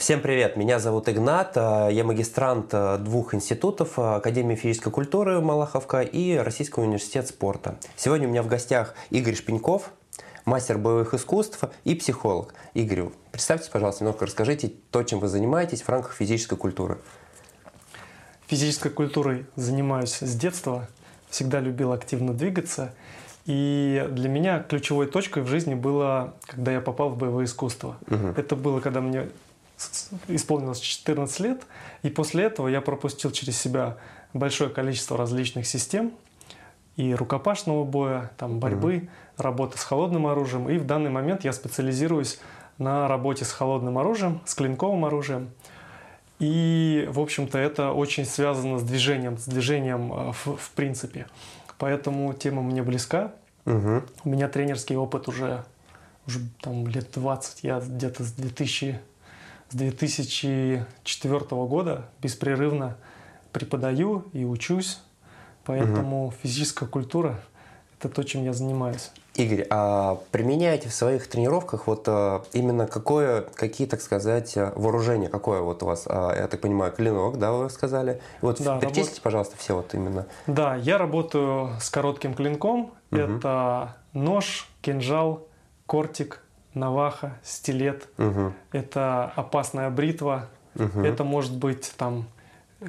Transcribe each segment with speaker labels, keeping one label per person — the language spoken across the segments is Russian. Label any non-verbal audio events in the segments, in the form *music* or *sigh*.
Speaker 1: Э, всем привет, меня зовут Игнат, э, я магистрант э, двух институтов, Академии физической культуры Малаховка и Российского университета спорта. Сегодня у меня в гостях Игорь Шпеньков, мастер боевых искусств и психолог. Игорь, представьте, пожалуйста, немного расскажите то, чем вы занимаетесь в рамках физической культуры.
Speaker 2: Физической культурой занимаюсь с детства, всегда любил активно двигаться. И для меня ключевой точкой в жизни было, когда я попал в боевое искусство. Угу. Это было, когда мне исполнилось 14 лет, и после этого я пропустил через себя большое количество различных систем и рукопашного боя, там борьбы, mm работы с холодным оружием. И в данный момент я специализируюсь на работе с холодным оружием, с клинковым оружием. И, в общем-то, это очень связано с движением, с движением э, в, в принципе. Поэтому тема мне близка. Угу. У меня тренерский опыт уже, уже там, лет 20. Я где-то с 2000 с 2004 года беспрерывно преподаю и учусь, поэтому угу. физическая культура – это то, чем я занимаюсь.
Speaker 1: Игорь, а применяете в своих тренировках вот а, именно какое, какие, так сказать, вооружения, какое вот у вас, а, я так понимаю, клинок, да, вы сказали? Вот да, перечислите, работ... пожалуйста, все вот именно.
Speaker 2: Да, я работаю с коротким клинком. Угу. Это нож, кинжал, кортик, наваха, стилет. Угу. Это опасная бритва. Угу. Это может быть там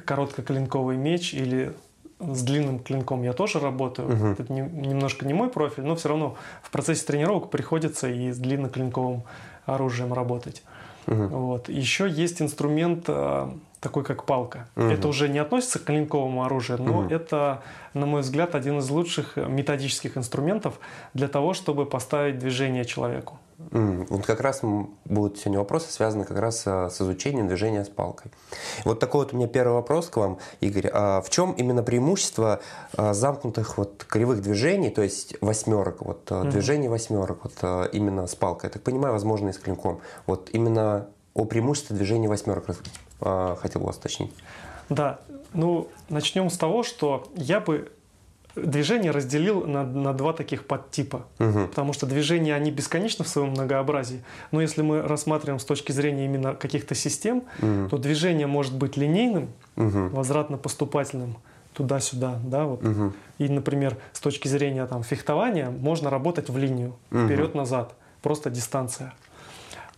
Speaker 2: короткоклинковый меч или с длинным клинком я тоже работаю. Угу. Это не, немножко не мой профиль, но все равно в процессе тренировок приходится и с длинноклинковым оружием работать. Угу. Вот. Еще есть инструмент э, такой, как палка. Угу. Это уже не относится к клинковому оружию, но угу. это, на мой взгляд, один из лучших методических инструментов для того, чтобы поставить движение человеку.
Speaker 1: Вот как раз будут сегодня вопросы, связаны как раз э, с изучением движения с палкой. Вот такой вот у меня первый вопрос к вам, Игорь. А в чем именно преимущество э, замкнутых вот кривых движений, то есть восьмерок, вот mm движений восьмерок, вот именно с палкой? Я так понимаю, возможно, и с клинком. Вот именно о преимуществе движения восьмерок хотел вас уточнить.
Speaker 2: Да, ну начнем с того, что я бы движение разделил на, на два таких подтипа. Угу. Потому что движения, они бесконечны в своем многообразии. Но если мы рассматриваем с точки зрения именно каких-то систем, угу. то движение может быть линейным, угу. возвратно-поступательным, туда-сюда, да, вот. Угу. И, например, с точки зрения там фехтования можно работать в линию, угу. вперед-назад, просто дистанция.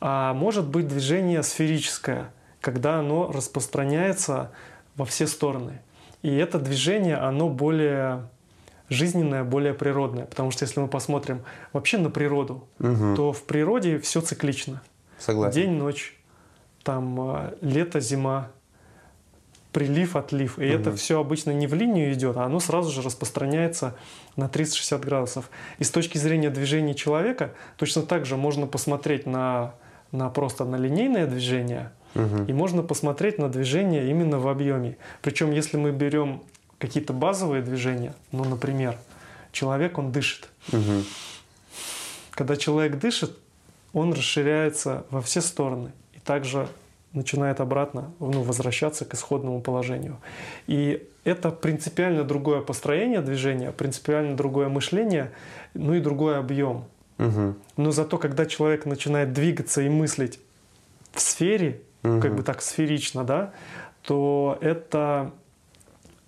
Speaker 2: А может быть движение сферическое, когда оно распространяется во все стороны. И это движение, оно более жизненное, более природное. Потому что если мы посмотрим вообще на природу, угу. то в природе все циклично.
Speaker 1: Согласен.
Speaker 2: День, ночь, там а, лето, зима, прилив, отлив. И угу. это все обычно не в линию идет, а оно сразу же распространяется на 360 градусов. И с точки зрения движения человека точно так же можно посмотреть на, на просто на линейное движение, угу. и можно посмотреть на движение именно в объеме. Причем, если мы берем какие-то базовые движения. Ну, например, человек, он дышит. Угу. Когда человек дышит, он расширяется во все стороны и также начинает обратно ну, возвращаться к исходному положению. И это принципиально другое построение движения, принципиально другое мышление, ну и другой объем. Угу. Но зато, когда человек начинает двигаться и мыслить в сфере, угу. как бы так сферично, да, то это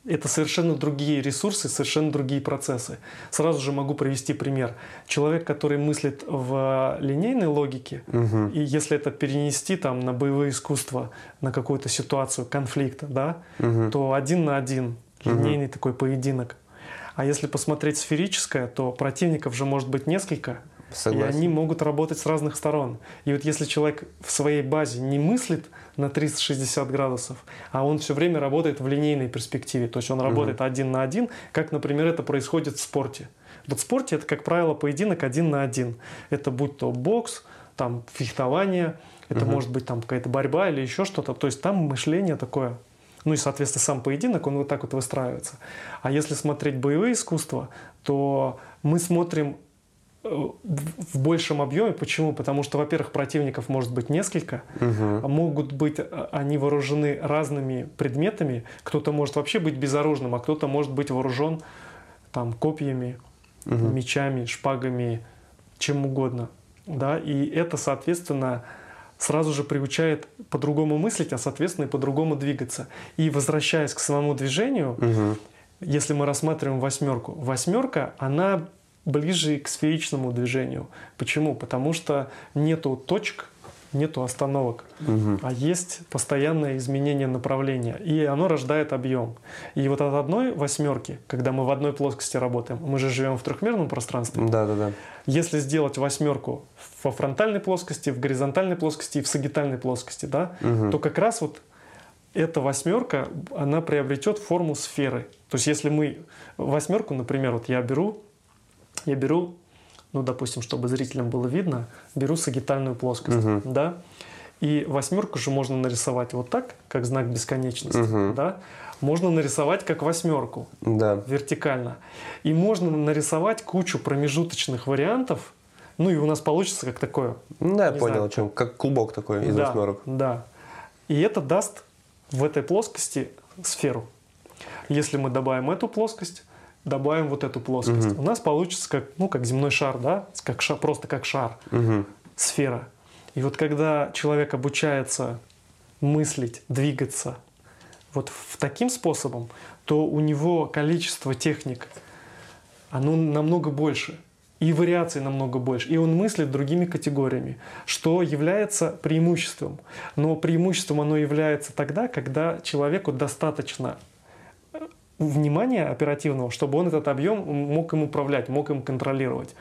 Speaker 2: это совершенно другие ресурсы, совершенно другие процессы. Сразу же могу привести пример. Человек, который мыслит в линейной логике, угу. и если это перенести там, на боевое искусство, на какую-то ситуацию конфликта, да, угу. то один на один линейный угу. такой поединок. А если посмотреть сферическое, то противников же может быть несколько. Согласен. И они могут работать с разных сторон. И вот если человек в своей базе не мыслит на 360 градусов, а он все время работает в линейной перспективе, то есть он работает угу. один на один, как, например, это происходит в спорте. Вот в спорте это, как правило, поединок один на один. Это будь то бокс, там фехтование, это угу. может быть там какая-то борьба или еще что-то. То есть там мышление такое ну и, соответственно, сам поединок, он вот так вот выстраивается. А если смотреть боевые искусства, то мы смотрим в большем объеме. Почему? Потому что, во-первых, противников может быть несколько, угу. могут быть а, они вооружены разными предметами. Кто-то может вообще быть безоружным, а кто-то может быть вооружен там копьями, угу. мечами, шпагами, чем угодно. Да? И это, соответственно, сразу же приучает по-другому мыслить, а соответственно и по-другому двигаться. И возвращаясь к самому движению,
Speaker 1: Угу.
Speaker 2: если мы рассматриваем восьмерку, восьмерка, она ближе к сферичному движению. Почему? Потому что нету точек, нету остановок,
Speaker 1: Угу.
Speaker 2: а есть постоянное изменение направления, и оно рождает объем. И вот от одной восьмерки, когда мы в одной плоскости работаем, мы же живем в трехмерном пространстве,
Speaker 1: Да, да, да.
Speaker 2: если сделать восьмерку во фронтальной плоскости, в горизонтальной плоскости и в сагитальной плоскости, да,
Speaker 1: Мгм.
Speaker 2: то как раз вот эта восьмерка, она приобретет форму сферы. То есть если мы восьмерку, например, вот я беру, я беру, ну, допустим, чтобы зрителям было видно, беру сагитальную плоскость,
Speaker 1: Мгм.
Speaker 2: да, и восьмерку же можно нарисовать вот так, как знак бесконечности,
Speaker 1: Мгм.
Speaker 2: да, можно нарисовать как восьмерку,
Speaker 1: Да.
Speaker 2: вертикально. И можно нарисовать кучу промежуточных вариантов, ну и у нас получится как такое.
Speaker 1: Ну, да, я понял,
Speaker 2: знаю.
Speaker 1: о чем. Как клубок такой из
Speaker 2: да,
Speaker 1: восьмерок.
Speaker 2: Да. И это даст в этой плоскости сферу. Если мы добавим эту плоскость, добавим вот эту плоскость,
Speaker 1: Мгм.
Speaker 2: у нас получится как, ну, как земной шар, да, как ша- просто как шар,
Speaker 1: Угу.
Speaker 2: сфера. И вот когда человек обучается мыслить, двигаться вот в таким способом, то у него количество техник, оно намного больше. И вариаций намного больше. И он мыслит другими категориями, что является преимуществом. Но преимуществом оно является тогда, когда человеку достаточно внимания оперативного, чтобы он этот объем мог им управлять, мог им контролировать.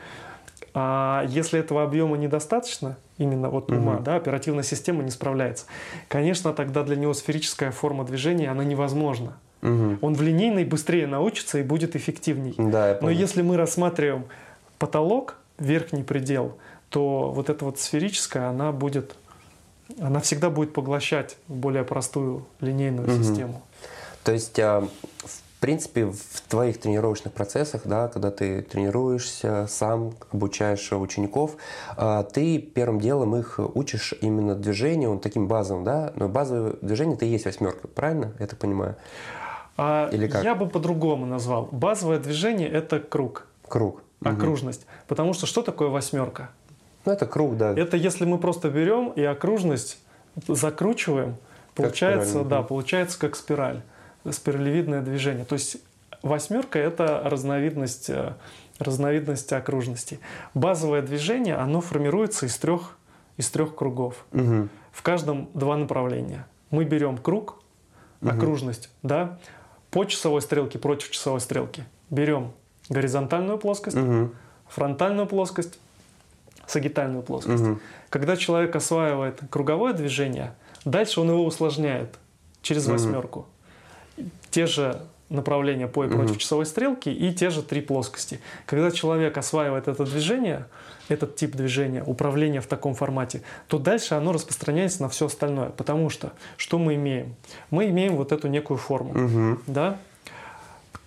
Speaker 2: А если этого объема недостаточно, именно вот ума,
Speaker 1: Мгм.
Speaker 2: да, оперативная система не справляется, конечно, тогда для него сферическая форма движения, она невозможна.
Speaker 1: Угу.
Speaker 2: Он в линейной быстрее научится и будет эффективней.
Speaker 1: Да,
Speaker 2: Но если мы рассматриваем потолок, верхний предел, то вот эта вот сферическая, она будет, она всегда будет поглощать более простую линейную
Speaker 1: Мгм.
Speaker 2: систему.
Speaker 1: То есть, а, в принципе, в твоих тренировочных процессах, да, когда ты тренируешься, сам обучаешь учеников, а, ты первым делом их учишь именно движению, он таким базовым, да? Но базовое движение ты есть восьмерка, правильно? Я так понимаю.
Speaker 2: А
Speaker 1: Или как?
Speaker 2: Я бы по-другому назвал. Базовое движение — это круг,
Speaker 1: Круг.
Speaker 2: Окружность. Потому что что такое восьмерка?
Speaker 1: Ну, это круг, да.
Speaker 2: Это если мы просто берем и окружность закручиваем, получается,
Speaker 1: спираль,
Speaker 2: да,
Speaker 1: мгм.
Speaker 2: получается как спираль, спиралевидное движение. То есть восьмерка это разновидность, э, разновидность окружности. Базовое движение, оно формируется из трех, из трех кругов.
Speaker 1: Мгм.
Speaker 2: В каждом два направления. Мы берем круг, окружность, да, по часовой стрелке, против часовой стрелки. Берем горизонтальную плоскость,
Speaker 1: Мгм.
Speaker 2: фронтальную плоскость, сагитальную плоскость.
Speaker 1: Мгм.
Speaker 2: Когда человек осваивает круговое движение, дальше он его усложняет через
Speaker 1: Мгм.
Speaker 2: восьмерку. Те же направления по и против
Speaker 1: Мгм.
Speaker 2: часовой стрелки и те же три плоскости. Когда человек осваивает это движение, этот тип движения, управление в таком формате, то дальше оно распространяется на все остальное. Потому что что мы имеем? Мы имеем вот эту некую форму.
Speaker 1: Мгм.
Speaker 2: Да?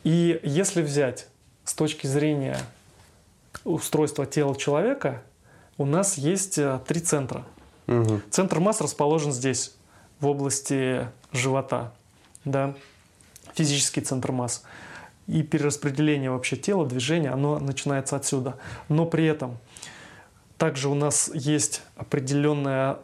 Speaker 2: И если взять с точки зрения устройства тела человека, у нас есть э, три центра.
Speaker 1: Мгм.
Speaker 2: Центр масс расположен здесь, в области живота. Да? Физический центр масс. И перераспределение вообще тела, движения, оно начинается отсюда. Но при этом также у нас есть определенная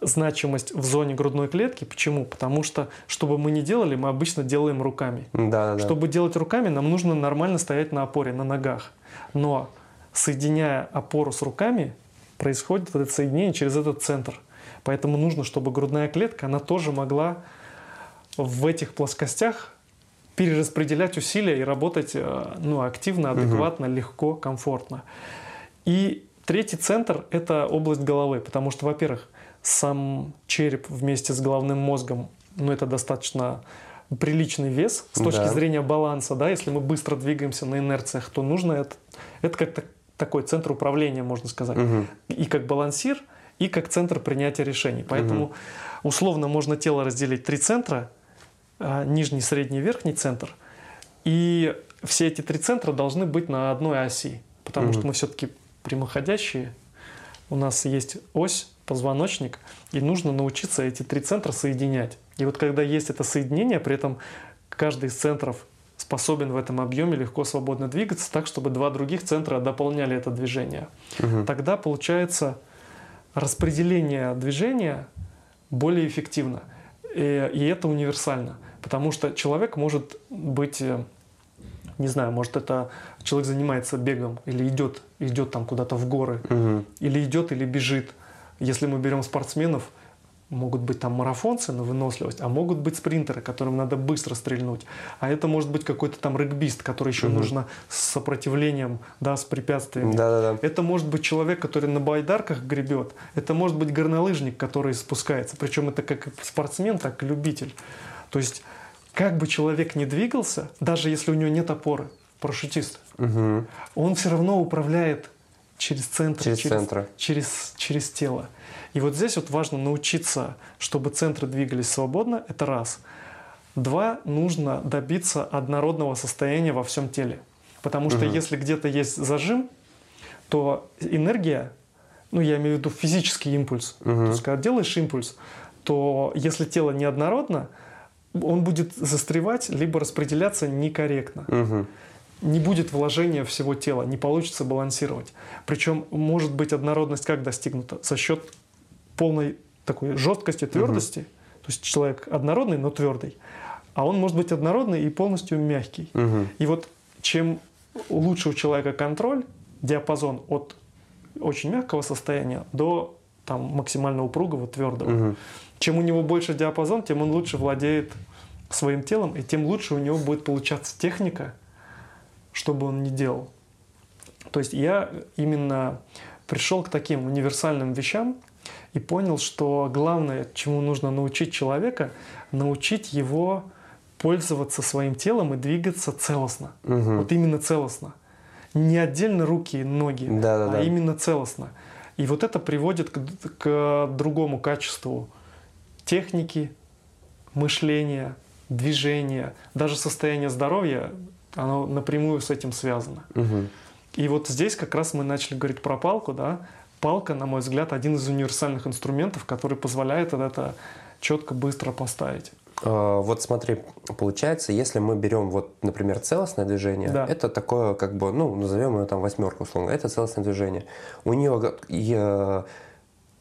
Speaker 2: значимость в зоне грудной клетки. Почему? Потому что, что бы мы ни делали, мы обычно делаем руками.
Speaker 1: Да, да, да.
Speaker 2: Чтобы делать руками, нам нужно нормально стоять на опоре, на ногах. Но соединяя опору с руками, происходит вот это соединение через этот центр. Поэтому нужно, чтобы грудная клетка, она тоже могла в этих плоскостях перераспределять усилия и работать э, ну, активно, адекватно, легко, комфортно. И третий центр – это область головы, потому что, во-первых, сам череп вместе с головным мозгом, ну, это достаточно приличный вес с точки
Speaker 1: Да.
Speaker 2: зрения баланса, да, если мы быстро двигаемся на инерциях, то нужно это, это как так- такой центр управления, можно сказать,
Speaker 1: Мгм.
Speaker 2: и как балансир, и как центр принятия решений. Поэтому условно можно тело разделить три центра, нижний, средний, верхний центр, и все эти три центра должны быть на одной оси, потому
Speaker 1: Мгм.
Speaker 2: что мы все-таки прямоходящие, у нас есть ось, позвоночник, и нужно научиться эти три центра соединять. И вот когда есть это соединение, при этом каждый из центров способен в этом объеме легко, свободно двигаться так, чтобы два других центра дополняли это движение.
Speaker 1: Мгм.
Speaker 2: Тогда получается распределение движения более эффективно. И, и это универсально. Потому что человек может быть, э, не знаю, может это человек занимается бегом или идет, идет там куда-то в горы, угу. или идет, или бежит. Если мы берем спортсменов, могут быть там марафонцы на выносливость, а могут быть спринтеры, которым надо быстро стрельнуть. А это может быть какой-то там регбист, который еще угу. нужно с сопротивлением, да, с препятствиями.
Speaker 1: Да, да, да.
Speaker 2: Это может быть человек, который на байдарках гребет. Это может быть горнолыжник, который спускается. Причем это как спортсмен, так и любитель. То есть как бы человек ни двигался, даже если у него нет опоры, парашютист, угу. он все равно управляет через центр,
Speaker 1: через, через, центр.
Speaker 2: через, через тело. И вот здесь вот важно научиться, чтобы центры двигались свободно, это раз. Два, нужно добиться однородного состояния во всем теле. Потому что угу. если где-то есть зажим, то энергия, ну я имею в виду физический импульс, угу. то есть когда делаешь импульс, то если тело неоднородно, он будет застревать, либо распределяться некорректно. Угу. Не будет вложения всего тела, не получится балансировать. Причем может быть однородность как достигнута? За счет полной такой жесткости, твердости. Угу. То есть человек однородный, но твердый. А он может быть однородный и полностью мягкий. Угу. И вот чем лучше у человека контроль, диапазон от очень мягкого состояния до там, максимально упругого, твердого. Угу. Чем у него больше диапазон, тем он лучше владеет своим телом, и тем лучше у него будет получаться техника, что бы он ни делал. То есть я именно пришел к таким универсальным вещам, и понял, что главное, чему нужно научить человека, научить его пользоваться своим телом и двигаться целостно. Угу. Вот именно целостно. Не отдельно руки и ноги, да, да, а именно целостно. И вот это приводит к, к другому качеству техники, мышления, движения, даже состояние здоровья, оно напрямую с этим связано. Угу. И вот здесь как раз мы начали говорить про палку, да, палка, на мой взгляд, один из универсальных инструментов, который позволяет это четко, быстро поставить.
Speaker 1: А, вот смотри, получается, если мы берем, вот, например, целостное движение, да. это такое, как бы, ну, назовем ее там восьмерка, условно, это целостное движение. У нее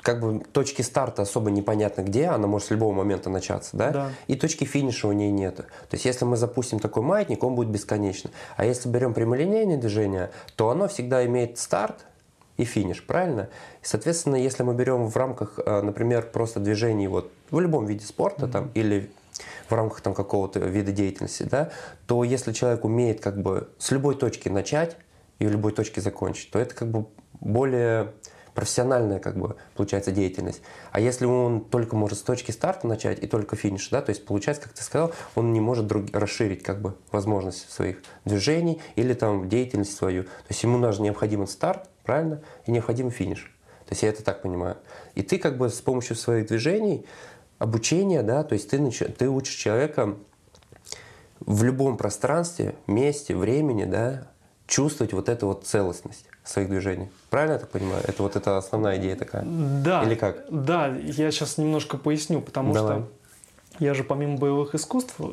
Speaker 1: как бы точки старта особо непонятно где, она может с любого момента начаться, да?
Speaker 2: да.
Speaker 1: И точки финиша у нее нет. То есть, если мы запустим такой маятник, он будет бесконечно. А если берем прямолинейное движение, то оно всегда имеет старт, и финиш, правильно? И, соответственно, если мы берем в рамках, э, например, просто движений вот в любом виде спорта mm-hmm. там, или в рамках там какого-то вида деятельности, да, то если человек умеет как бы с любой точки начать и в любой точке закончить, то это как бы более профессиональная как бы получается деятельность. А если он только может с точки старта начать и только финиш, да, то есть получается, как ты сказал, он не может друг, расширить как бы возможности своих движений или там деятельность свою. То есть ему нужен необходим старт, правильно? И необходим финиш. То есть я это так понимаю. И ты как бы с помощью своих движений, обучения, да, то есть ты, ты учишь человека в любом пространстве, месте, времени, да, чувствовать вот эту вот целостность своих движений. Правильно я так понимаю? Это вот эта основная идея такая?
Speaker 2: Да.
Speaker 1: Или как?
Speaker 2: Да, я сейчас немножко поясню, потому Давай. что я же помимо боевых искусств э,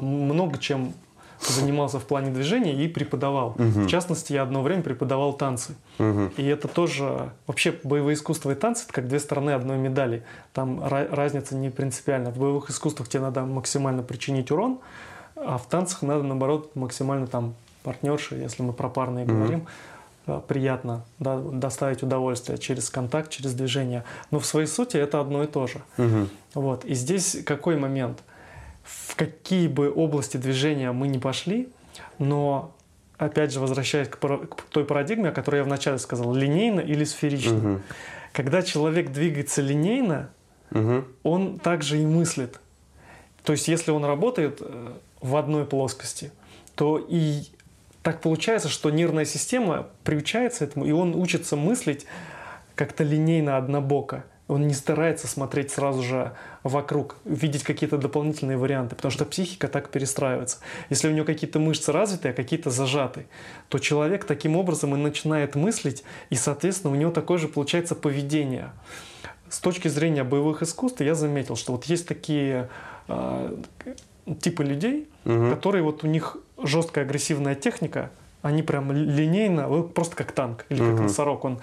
Speaker 2: много чем занимался в плане движения и преподавал. Угу. В частности, я одно время преподавал танцы. Угу. И это тоже... Вообще, боевые искусства и танцы — это как две стороны одной медали. Там разница не принципиальна. В боевых искусствах тебе надо максимально причинить урон, а в танцах надо, наоборот, максимально там партнерши, если мы про парные угу. говорим, приятно да, доставить удовольствие через контакт, через движение. Но в своей сути это одно и то же. Угу. Вот. И здесь какой момент? в какие бы области движения мы не пошли, но опять же возвращаясь к, к той парадигме, о которой я вначале сказал, линейно или сферично. Угу. Когда человек двигается линейно, угу. он также и мыслит. То есть, если он работает э, в одной плоскости, то и так получается, что нервная система приучается этому, и он учится мыслить как-то линейно однобоко. Он не старается смотреть сразу же вокруг, видеть какие-то дополнительные варианты, потому что психика так перестраивается. Если у него какие-то мышцы развиты, а какие-то зажаты, то человек таким образом и начинает мыслить, и, соответственно, у него такое же получается поведение. С точки зрения боевых искусств я заметил, что вот есть такие э, типы людей, угу. которые вот у них жесткая агрессивная техника, они прям линейно, просто как танк или как угу. носорог, он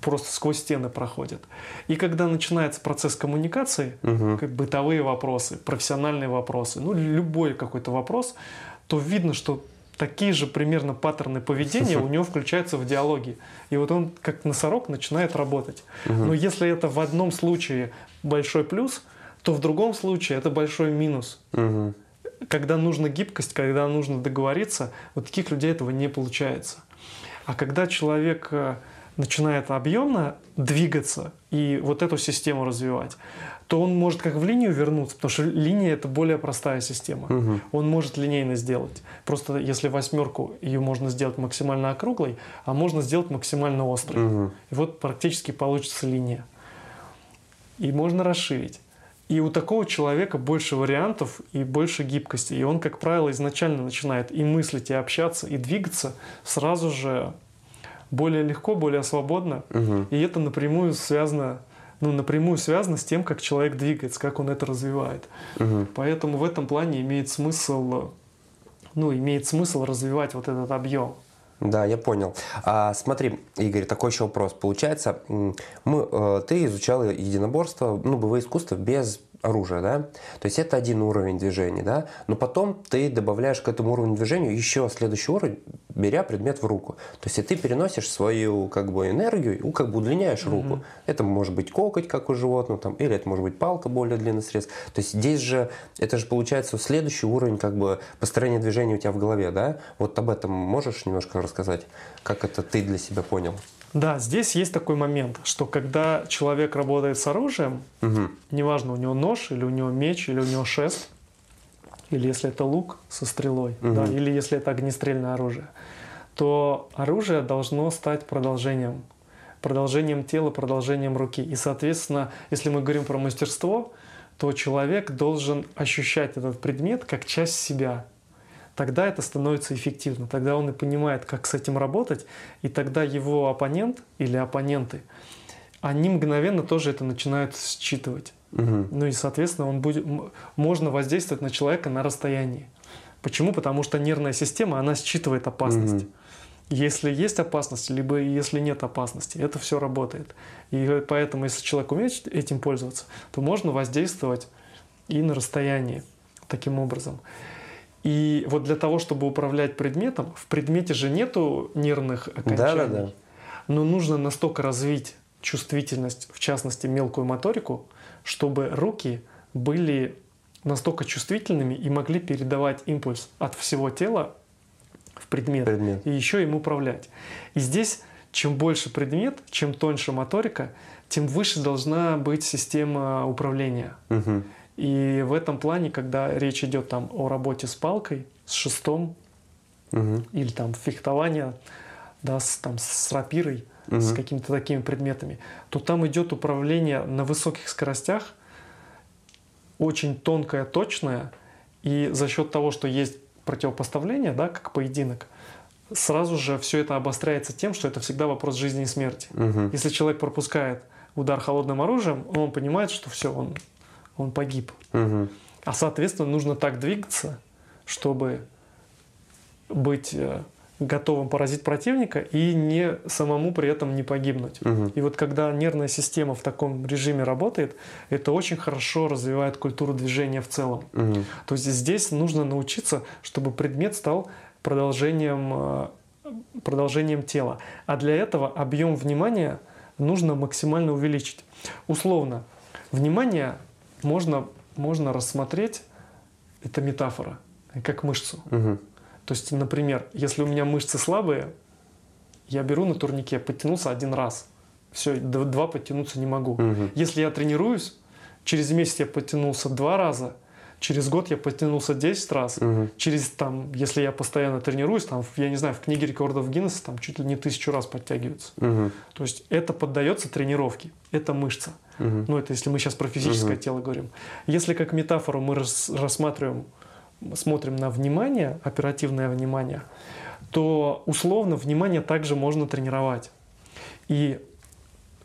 Speaker 2: просто сквозь стены проходит. И когда начинается процесс коммуникации, угу. как бытовые вопросы, профессиональные вопросы, ну любой какой-то вопрос, то видно, что такие же примерно паттерны поведения *laughs* у него включаются в диалоге. И вот он как носорог начинает работать. Угу. Но если это в одном случае большой плюс, то в другом случае это большой минус. Угу. Когда нужна гибкость, когда нужно договориться, вот таких людей этого не получается. А когда человек э, начинает объемно двигаться и вот эту систему развивать, то он может как в линию вернуться, потому что линия это более простая система. Угу. Он может линейно сделать. Просто если восьмерку ее можно сделать максимально округлой, а можно сделать максимально острой. Угу. И вот практически получится линия. И можно расширить. И у такого человека больше вариантов и больше гибкости. И он, как правило, изначально начинает и мыслить, и общаться, и двигаться сразу же более легко, более свободно. Угу. И это напрямую связано, ну, напрямую связано с тем, как человек двигается, как он это развивает. Угу. Поэтому в этом плане имеет смысл, ну, имеет смысл развивать вот этот объем.
Speaker 1: Да, я понял. А, смотри, Игорь, такой еще вопрос. Получается, мы, э, ты изучал единоборство, ну, боевые искусства без оружия, да? То есть это один уровень движения, да? Но потом ты добавляешь к этому уровню движения еще следующий уровень, беря предмет в руку. То есть и ты переносишь свою как бы энергию, ну, как бы удлиняешь mm-hmm. руку. Это может быть кокоть, как у животного, там, или это может быть палка более длинный срез. То есть здесь же, это же получается следующий уровень как бы построения движения у тебя в голове, да? Вот об этом можешь немножко рассказать, как это ты для себя понял?
Speaker 2: Да, здесь есть такой момент, что когда человек работает с оружием, угу. неважно, у него нож, или у него меч, или у него шест, или если это лук со стрелой, угу. да, или если это огнестрельное оружие, то оружие должно стать продолжением, продолжением тела, продолжением руки. И, соответственно, если мы говорим про мастерство, то человек должен ощущать этот предмет как часть себя, тогда это становится эффективно. Тогда он и понимает, как с этим работать, и тогда его оппонент или оппоненты, они мгновенно тоже это начинают считывать. Угу. Ну и, соответственно, он будет, можно воздействовать на человека на расстоянии. Почему? Потому что нервная система, она считывает опасность. Угу. Если есть опасность, либо если нет опасности, это все работает. И поэтому, если человек умеет этим пользоваться, то можно воздействовать и на расстоянии таким образом. И вот для того, чтобы управлять предметом, в предмете же нету нервных окончаний. Да, да, да. Но нужно настолько развить чувствительность, в частности мелкую моторику, чтобы руки были настолько чувствительными и могли передавать импульс от всего тела в предмет, предмет. и еще им управлять. И здесь чем больше предмет, чем тоньше моторика, тем выше должна быть система управления. Угу. И в этом плане, когда речь идет там о работе с палкой, с шестом, угу. или там фехтование, да, с, там, с рапирой, угу. с какими-то такими предметами, то там идет управление на высоких скоростях, очень тонкое, точное, и за счет того, что есть противопоставление, да, как поединок, сразу же все это обостряется тем, что это всегда вопрос жизни и смерти. Угу. Если человек пропускает удар холодным оружием, он понимает, что все, он он погиб. Угу. А соответственно нужно так двигаться, чтобы быть э, готовым поразить противника и не самому при этом не погибнуть. Угу. И вот когда нервная система в таком режиме работает, это очень хорошо развивает культуру движения в целом. Угу. То есть здесь нужно научиться, чтобы предмет стал продолжением, э, продолжением тела. А для этого объем внимания нужно максимально увеличить. Условно, внимание можно, можно рассмотреть, это метафора, как мышцу. Угу. То есть, например, если у меня мышцы слабые, я беру на турнике, подтянулся один раз. Все, два подтянуться не могу. Угу. Если я тренируюсь, через месяц я подтянулся два раза, через год я подтянулся 10 раз, угу. через там, если я постоянно тренируюсь, там, я не знаю, в книге рекордов Гиннесса там чуть ли не тысячу раз подтягиваются. Угу. То есть это поддается тренировке, это мышца. Угу. Ну, это если мы сейчас про физическое угу. тело говорим. Если как метафору мы рас, рассматриваем, смотрим на внимание, оперативное внимание, то условно внимание также можно тренировать. И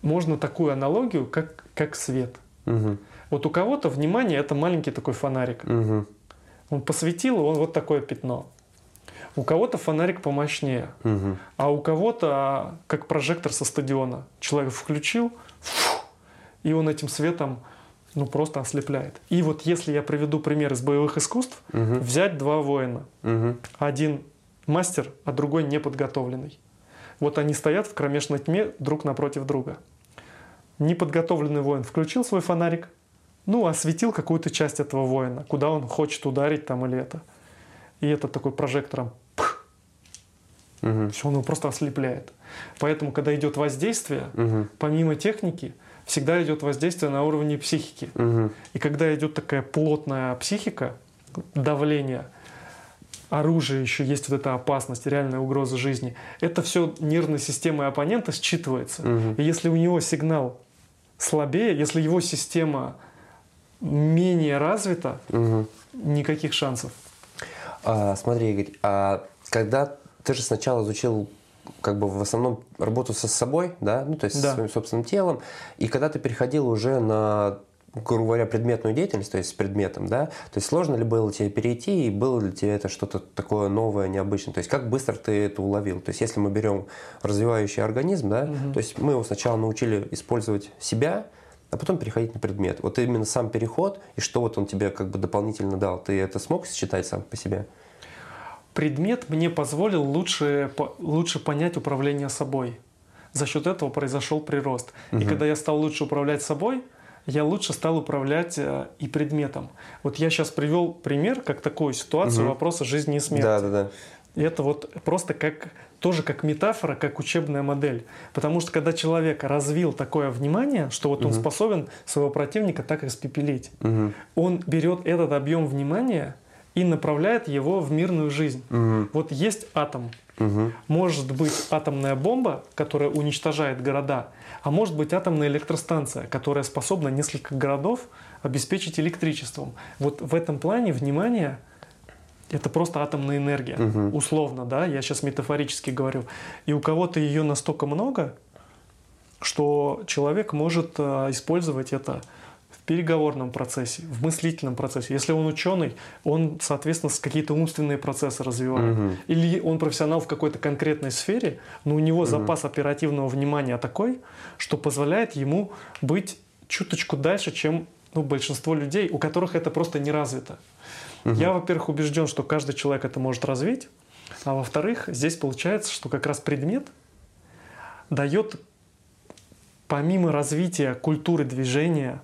Speaker 2: можно такую аналогию, как, как свет. Угу. Вот у кого-то внимание это маленький такой фонарик. Угу. Он посветил, он вот такое пятно. У кого-то фонарик помощнее,
Speaker 1: Мгм.
Speaker 2: а у кого-то а, как прожектор со стадиона. Человек включил, фу, и он этим светом ну, просто ослепляет. И вот если я приведу пример из боевых искусств,
Speaker 1: Мгм.
Speaker 2: взять два воина.
Speaker 1: Мгм.
Speaker 2: Один мастер, а другой неподготовленный. Вот они стоят в кромешной тьме друг напротив друга. Неподготовленный воин включил свой фонарик, ну, осветил какую-то часть этого воина, куда он хочет ударить там или это. И это такой прожектором,
Speaker 1: Мгм.
Speaker 2: все, он его просто ослепляет. Поэтому, когда идет воздействие,
Speaker 1: Мгм.
Speaker 2: помимо техники, всегда идет воздействие на уровне психики.
Speaker 1: Мгм.
Speaker 2: И когда идет такая плотная психика, давление, оружие еще есть вот эта опасность, реальная угроза жизни, это все нервной системой оппонента считывается.
Speaker 1: Мгм.
Speaker 2: И если у него сигнал слабее, если его система менее развита,
Speaker 1: Мгм.
Speaker 2: никаких шансов.
Speaker 1: А, смотри, Игорь, а когда ты же сначала изучил как бы в основном работу со собой, да, ну то есть
Speaker 2: Да.
Speaker 1: со своим собственным телом, и когда ты переходил уже на грубо говоря, предметную деятельность, то есть с предметом, да, то есть сложно ли было тебе перейти, и было ли тебе это что-то такое новое, необычное, то есть как быстро ты это уловил, то есть если мы берем развивающий организм, да,
Speaker 2: Мгм.
Speaker 1: то есть мы его сначала научили использовать себя, а потом переходить на предмет. Вот именно сам переход, и что вот он тебе как бы дополнительно дал, ты это смог считать сам по себе?
Speaker 2: Предмет мне позволил лучше, по- лучше понять управление собой. За счет этого произошел прирост. И
Speaker 1: Мгм.
Speaker 2: когда я стал лучше управлять собой, я лучше стал управлять э, и предметом. Вот я сейчас привел пример, как такую ситуацию
Speaker 1: Мгм.
Speaker 2: вопроса жизни и смерти.
Speaker 1: Да, да, да.
Speaker 2: И это вот просто как тоже как метафора, как учебная модель. Потому что когда человек развил такое внимание, что вот он
Speaker 1: Мгм.
Speaker 2: способен своего противника так испепелить,
Speaker 1: Мгм.
Speaker 2: он берет этот объем внимания и направляет его в мирную жизнь.
Speaker 1: Мгм.
Speaker 2: Вот есть атом.
Speaker 1: Мгм.
Speaker 2: Может быть атомная бомба, которая уничтожает города, а может быть атомная электростанция, которая способна несколько городов обеспечить электричеством. Вот в этом плане внимание это просто атомная энергия,
Speaker 1: Мгм.
Speaker 2: условно, да, я сейчас метафорически говорю. И у кого-то ее настолько много, что человек может э, использовать это переговорном процессе, в мыслительном процессе. Если он ученый, он, соответственно, какие-то умственные процессы развивает.
Speaker 1: Мгм.
Speaker 2: Или он профессионал в какой-то конкретной сфере, но у него запас оперативного внимания такой, что позволяет ему быть чуточку дальше, чем ну, большинство людей, у которых это просто не развито. Я, во-первых, убежден, что каждый человек это может развить, а во-вторых, здесь получается, что как раз предмет дает помимо развития культуры движения,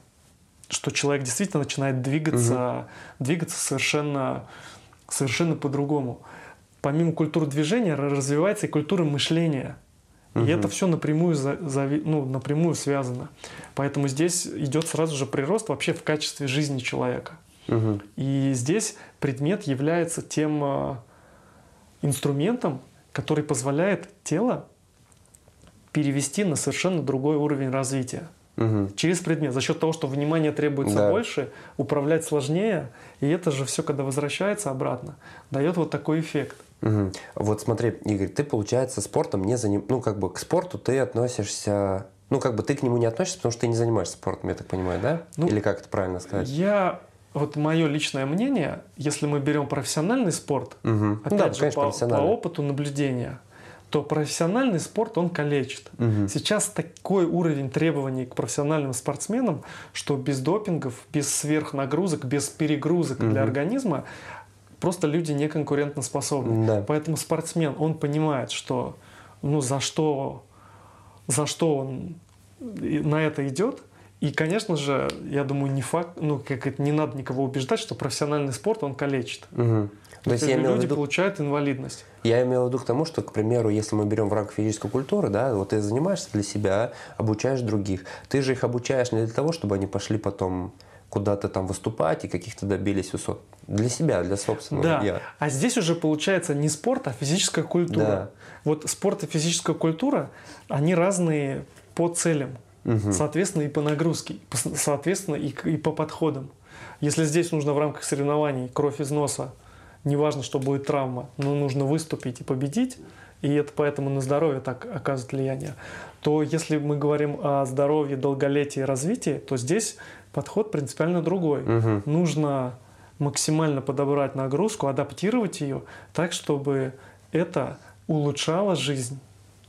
Speaker 2: что человек действительно начинает двигаться, двигаться совершенно, совершенно по-другому. Помимо культуры движения ра- развивается и культура мышления. И
Speaker 1: Мгм.
Speaker 2: это все напрямую, за- ну, напрямую связано. Поэтому здесь идет сразу же прирост вообще в качестве жизни человека.
Speaker 1: Мгм.
Speaker 2: И здесь предмет является тем а, инструментом, который позволяет тело перевести на совершенно другой уровень развития.
Speaker 1: Мгм.
Speaker 2: Через предмет. За счет того, что внимания требуется
Speaker 1: Да.
Speaker 2: больше, управлять сложнее, и это же все, когда возвращается обратно, дает вот такой эффект.
Speaker 1: Мгм. Вот смотри, Игорь, ты, получается, спортом не заним... Ну, как бы к спорту ты относишься... Ну, как бы ты к нему не относишься, потому что ты не занимаешься спортом, я так понимаю, да?
Speaker 2: Ну,
Speaker 1: Или как это правильно сказать?
Speaker 2: Я, вот мое личное мнение, если мы берем профессиональный спорт,
Speaker 1: Мгм.
Speaker 2: опять
Speaker 1: Ну да,
Speaker 2: же,
Speaker 1: конечно,
Speaker 2: по, по опыту наблюдения, то профессиональный спорт, он калечит.
Speaker 1: Мгм.
Speaker 2: Сейчас такой уровень требований к профессиональным спортсменам, что без допингов, без сверхнагрузок, без перегрузок для
Speaker 1: Мгм.
Speaker 2: организма просто люди не конкурентоспособны.
Speaker 1: Да.
Speaker 2: Поэтому спортсмен, он понимает, что ну за что, за что он на это идет. И, конечно же, я думаю, не факт, ну, как это, не надо никого убеждать, что профессиональный спорт, он калечит.
Speaker 1: Мгм. То есть
Speaker 2: Люди
Speaker 1: я имел в виду...
Speaker 2: получают инвалидность.
Speaker 1: Я имел в виду к тому, что, к примеру, если мы берем в рамках физической культуры, да, вот ты занимаешься для себя, обучаешь других. Ты же их обучаешь не для того, чтобы они пошли потом куда-то там выступать и каких-то добились высот. Для себя, для собственного
Speaker 2: Да.
Speaker 1: я.
Speaker 2: А здесь уже получается не спорт, а физическая культура.
Speaker 1: Да.
Speaker 2: Вот спорт и физическая культура, они разные по целям.
Speaker 1: Мгм.
Speaker 2: Соответственно, и по нагрузке, соответственно, и, и по подходам. Если здесь нужно в рамках соревнований кровь из носа, неважно, что будет травма, но нужно выступить и победить, и это поэтому на здоровье так оказывает влияние, то если мы говорим о здоровье, долголетии и развитии, то здесь подход принципиально другой.
Speaker 1: Мгм.
Speaker 2: Нужно максимально подобрать нагрузку, адаптировать ее так, чтобы это улучшало жизнь,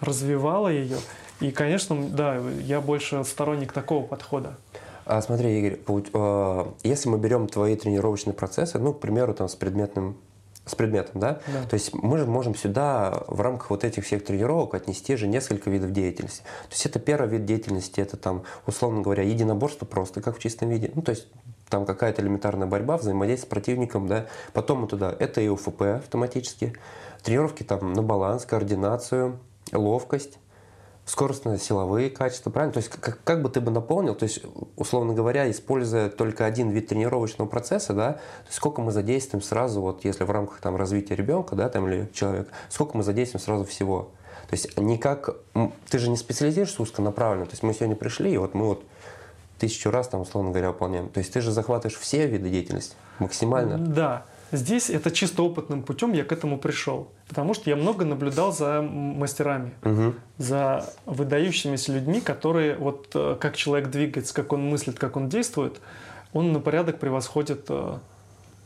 Speaker 2: развивало ее. И, конечно, да, я больше сторонник такого подхода.
Speaker 1: А смотри, Игорь, а, если мы берем твои тренировочные процессы, ну, к примеру, там, с предметным с предметом, да? да? То есть мы же можем сюда в рамках вот этих всех тренировок отнести же несколько видов деятельности. То есть это первый вид деятельности, это там, условно говоря, единоборство просто, как в чистом виде. Ну, то есть там какая-то элементарная борьба, взаимодействие с противником, да. Потом мы туда, это и УФП автоматически. Тренировки там на баланс, координацию, ловкость скоростно-силовые качества, правильно? То есть как, как бы ты бы наполнил, то есть, условно говоря, используя только один вид тренировочного процесса, да, то есть сколько мы задействуем сразу, вот если в рамках там развития ребенка, да, там или человека, сколько мы задействуем сразу всего. То есть никак, ты же не специализируешься узконаправленно, то есть мы сегодня пришли, и вот мы вот тысячу раз там, условно говоря, выполняем. То есть ты же захватываешь все виды деятельности максимально.
Speaker 2: Да. Здесь это чисто опытным путем я к этому пришел. Потому что я много наблюдал за мастерами, угу. за выдающимися людьми, которые вот э, как человек двигается, как он мыслит, как он действует, он на порядок превосходит э,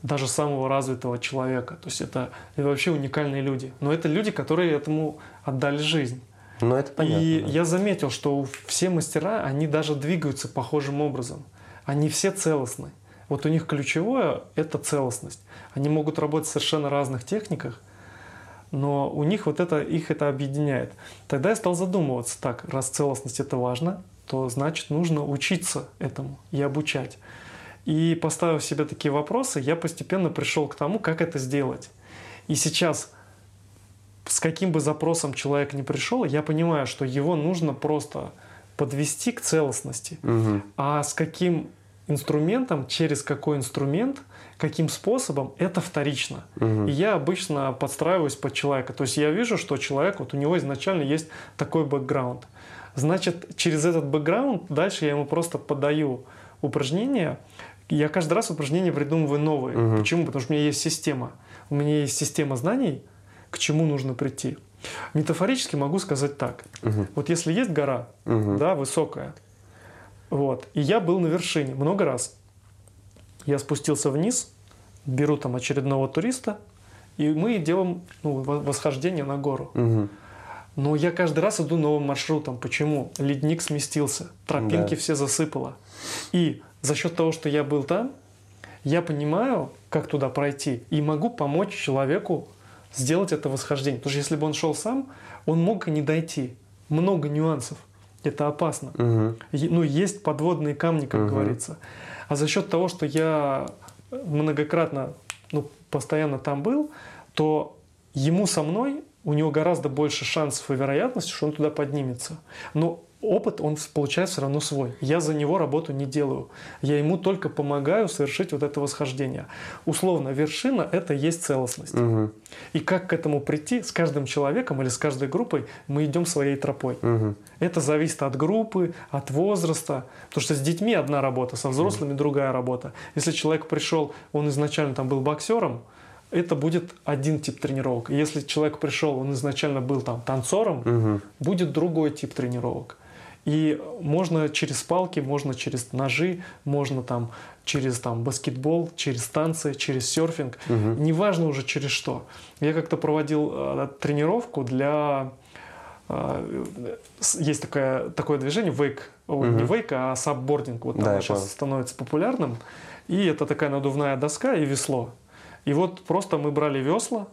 Speaker 2: даже самого развитого человека. То есть это, это вообще уникальные люди. Но это люди, которые этому отдали жизнь.
Speaker 1: Ну, это понятно.
Speaker 2: И да. я заметил, что все мастера, они даже двигаются похожим образом. Они все целостны. Вот у них ключевое – это целостность. Они могут работать в совершенно разных техниках, но у них вот это, их это объединяет. Тогда я стал задумываться, так, раз целостность это важно, то значит нужно учиться этому и обучать. И поставив себе такие вопросы, я постепенно пришел к тому, как это сделать. И сейчас с каким бы запросом человек ни пришел, я понимаю, что его нужно просто подвести к целостности. Угу. А с каким инструментом, через какой инструмент, каким способом, это вторично. Угу. И я обычно подстраиваюсь под человека. То есть я вижу, что человек, вот у него изначально есть такой бэкграунд. Значит, через этот бэкграунд дальше я ему просто подаю упражнения. Я каждый раз упражнения придумываю новые. Угу. Почему? Потому что у меня есть система. У меня есть система знаний, к чему нужно прийти. Метафорически могу сказать так. Угу. Вот если есть гора, угу. да, высокая, вот. И я был на вершине много раз. Я спустился вниз, беру там очередного туриста, и мы делаем ну, восхождение на гору. Угу. Но я каждый раз иду новым маршрутом. Почему? Ледник сместился, тропинки да. все засыпало. И за счет того, что я был там, я понимаю, как туда пройти, и могу помочь человеку сделать это восхождение. Потому что если бы он шел сам, он мог и не дойти. Много нюансов это опасно. Угу. Ну, есть подводные камни, как угу. говорится. А за счет того, что я многократно, ну, постоянно там был, то ему со мной у него гораздо больше шансов и вероятности, что он туда поднимется. Но опыт он получает все равно свой. Я за него работу не делаю. Я ему только помогаю совершить вот это восхождение. Условно, вершина – это есть целостность. Угу. И как к этому прийти с каждым человеком или с каждой группой, мы идем своей тропой. Угу. Это зависит от группы, от возраста. Потому что с детьми одна работа, со взрослыми угу. другая работа. Если человек пришел, он изначально там был боксером, это будет один тип тренировок. Если человек пришел, он изначально был там танцором, угу. будет другой тип тренировок. И можно через палки, можно через ножи, можно там через там, баскетбол, через танцы, через серфинг. Угу. Неважно уже через что. Я как-то проводил э, тренировку для... Э, есть такое, такое движение, вейк, угу. не вейк, а саббординг. Вот там да, сейчас становится популярным. И это такая надувная доска и весло. И вот просто мы брали весла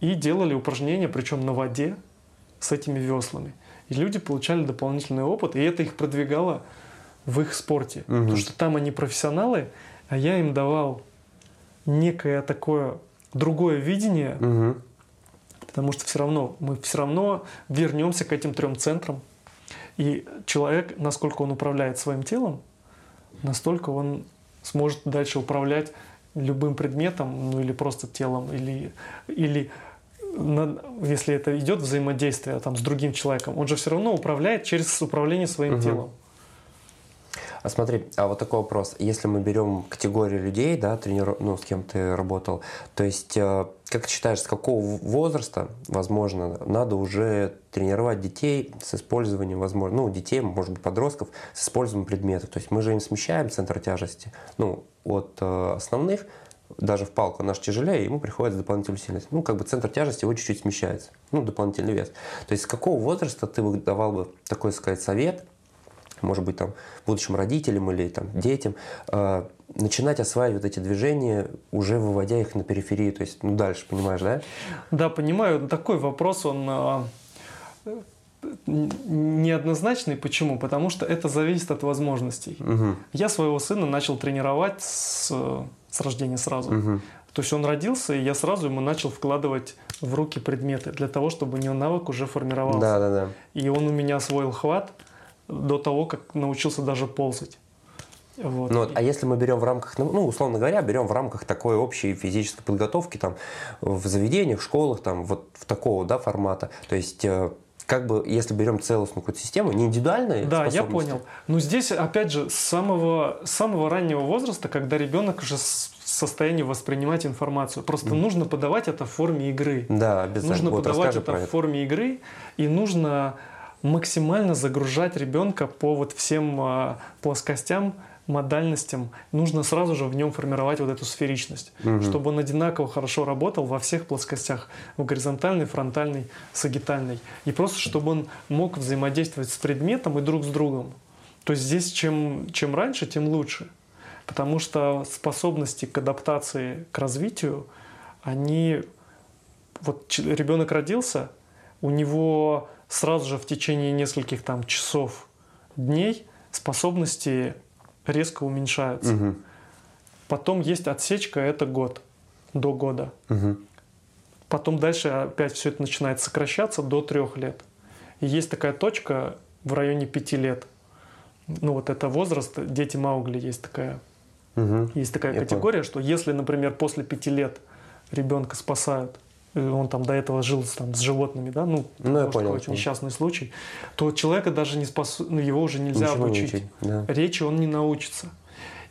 Speaker 2: и делали упражнения, причем на воде с этими веслами. И люди получали дополнительный опыт, и это их продвигало в их спорте. Угу. Потому что там они профессионалы, а я им давал некое такое другое видение, угу. потому что все равно мы все равно вернемся к этим трем центрам. И человек, насколько он управляет своим телом, настолько он сможет дальше управлять любым предметом, ну или просто телом, или, или если это идет взаимодействие там, с другим человеком, он же все равно управляет через управление своим угу. телом.
Speaker 1: А смотри, а вот такой вопрос. Если мы берем категорию людей, да, тренер, ну, с кем ты работал, то есть, э, как ты считаешь, с какого возраста, возможно, надо уже тренировать детей с использованием, возможно, ну, детей, может быть, подростков, с использованием предметов? То есть мы же им смещаем центр тяжести, ну, от э, основных даже в палку наш тяжелее, ему приходится дополнительную сильность. Ну, как бы центр тяжести его чуть-чуть смещается. Ну, дополнительный вес. То есть с какого возраста ты давал бы такой, сказать, совет, может быть, там, будущим родителям или там, детям, э, начинать осваивать эти движения, уже выводя их на периферию, то есть, ну, дальше, понимаешь, да?
Speaker 2: Да, понимаю. Такой вопрос, он э, неоднозначный. Почему? Потому что это зависит от возможностей.
Speaker 1: Угу.
Speaker 2: Я своего сына начал тренировать с, с рождения сразу.
Speaker 1: Угу.
Speaker 2: То есть он родился, и я сразу ему начал вкладывать в руки предметы для того, чтобы у него навык уже формировался.
Speaker 1: Да, да, да.
Speaker 2: И он у меня освоил хват до того, как научился даже ползать. Вот.
Speaker 1: Ну, вот, а если мы берем в рамках, ну, ну, условно говоря, берем в рамках такой общей физической подготовки, там, в заведениях, школах, там, вот в такого, да, формата, то есть э, как бы, если берем целостную какую-то систему, не индивидуальные
Speaker 2: Да, я понял. Но здесь, опять же, с самого, с самого раннего возраста, когда ребенок уже в состоянии воспринимать информацию, просто mm. нужно подавать это в форме игры.
Speaker 1: Да, обязательно.
Speaker 2: Нужно
Speaker 1: вот,
Speaker 2: подавать это в форме игры, и нужно максимально загружать ребенка по вот всем а, плоскостям, модальностям, нужно сразу же в нем формировать вот эту сферичность,
Speaker 1: Мгм.
Speaker 2: чтобы он одинаково хорошо работал во всех плоскостях, в горизонтальной, фронтальной, сагитальной. И просто чтобы он мог взаимодействовать с предметом и друг с другом. То есть здесь чем, чем раньше, тем лучше. Потому что способности к адаптации, к развитию, они... Вот ребенок родился, у него сразу же в течение нескольких там часов, дней способности резко уменьшаются.
Speaker 1: Мгм.
Speaker 2: Потом есть отсечка, это год, до года.
Speaker 1: Мгм.
Speaker 2: Потом дальше опять все это начинает сокращаться до трех лет. И есть такая точка в районе пяти лет. Ну вот это возраст, дети Маугли есть такая,
Speaker 1: Мгм.
Speaker 2: есть такая
Speaker 1: Я
Speaker 2: категория, что если, например, после пяти лет ребенка спасают, он там до этого жил с, там, с животными, да, ну,
Speaker 1: Ну, я
Speaker 2: может,
Speaker 1: понял, понял.
Speaker 2: несчастный случай, то человека даже не спас, ну, его уже нельзя
Speaker 1: Ничего не
Speaker 2: обучить.
Speaker 1: учить, да.
Speaker 2: Речи он не научится.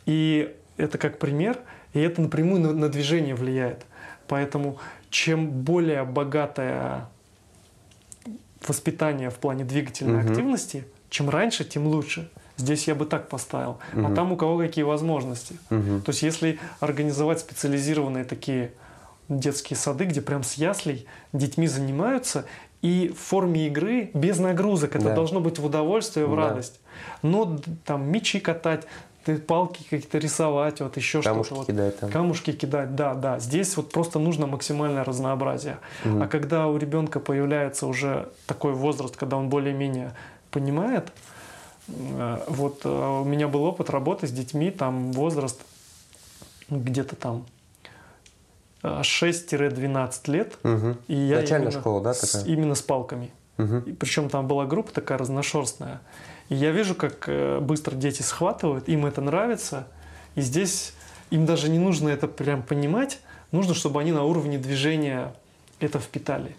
Speaker 2: И это как пример, и это напрямую на, на движение влияет. Поэтому чем более богатое воспитание в плане двигательной
Speaker 1: Мгм.
Speaker 2: активности, чем раньше, тем лучше. Здесь я бы так поставил. А
Speaker 1: Мгм.
Speaker 2: там у кого какие возможности.
Speaker 1: Мгм.
Speaker 2: То есть если организовать специализированные такие детские сады, где прям с яслей детьми занимаются, и в форме игры без нагрузок. Это
Speaker 1: Да.
Speaker 2: должно быть в удовольствие, в
Speaker 1: Да.
Speaker 2: радость. Но там мячи катать, ты палки какие-то рисовать, вот еще
Speaker 1: Камушки
Speaker 2: что-то. Вот.
Speaker 1: кидать там.
Speaker 2: Камушки кидать, да, да. Здесь вот просто нужно максимальное разнообразие.
Speaker 1: Мгм.
Speaker 2: А когда у ребенка появляется уже такой возраст, когда он более-менее понимает, э, вот э, у меня был опыт работы с детьми, там возраст где-то там 6-12 лет.
Speaker 1: Мгм.
Speaker 2: И я
Speaker 1: Начальная
Speaker 2: именно
Speaker 1: школа, да,
Speaker 2: с-
Speaker 1: такая?
Speaker 2: именно с палками.
Speaker 1: Мгм.
Speaker 2: И причем там была группа такая разношерстная. И я вижу, как э, быстро дети схватывают, им это нравится. И здесь им даже не нужно это прям понимать, нужно, чтобы они на уровне движения это впитали.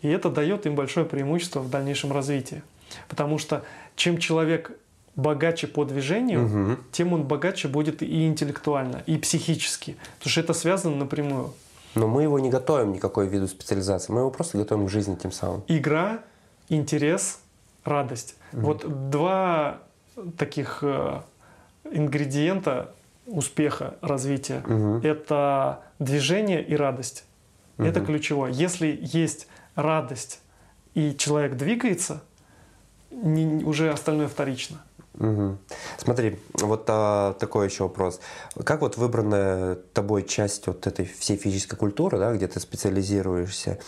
Speaker 2: И это дает им большое преимущество в дальнейшем развитии. Потому что чем человек богаче по движению,
Speaker 1: Мгм.
Speaker 2: тем он богаче будет и интеллектуально, и психически. Потому что это связано напрямую.
Speaker 1: Но мы его не готовим никакой виду специализации, мы его просто готовим к жизни тем самым.
Speaker 2: Игра, интерес, радость. Вот два таких э, ингредиента успеха, развития.
Speaker 1: Мгм.
Speaker 2: Это движение и радость. Это
Speaker 1: Мгм.
Speaker 2: ключевое. Если есть радость и человек двигается, не- уже остальное вторично.
Speaker 1: Мгм. Смотри, вот а, такой еще вопрос. Как вот выбранная тобой часть вот этой всей физической культуры, да, где ты специализируешься,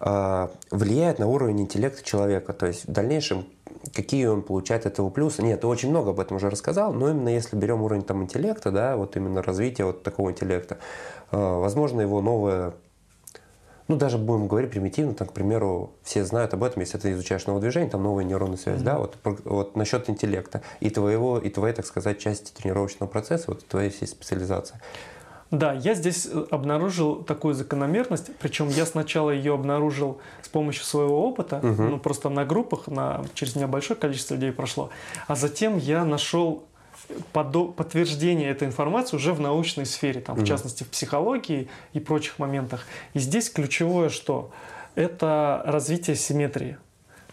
Speaker 1: а, влияет на уровень интеллекта человека? То есть в дальнейшем какие он получает этого плюсы? Нет, ты очень много об этом уже рассказал, но именно если берем уровень там интеллекта, да, вот именно развитие вот такого интеллекта, а, возможно, его новое ну, даже будем говорить примитивно, там, к примеру, все знают об этом, если ты изучаешь новое движение, там новая нейронная связь, да, вот, вот насчет интеллекта и твоего, и твоей, так сказать, части тренировочного процесса, вот твоей всей специализации.
Speaker 2: Да, я здесь э, обнаружил такую закономерность, причем я сначала ее обнаружил с помощью своего опыта,
Speaker 1: Мгм.
Speaker 2: ну просто на группах, на, через меня большое количество людей прошло, а затем я нашел подтверждение этой информации уже в научной сфере, там, в
Speaker 1: Мгм.
Speaker 2: частности в психологии и прочих моментах. И здесь ключевое что? Это развитие симметрии.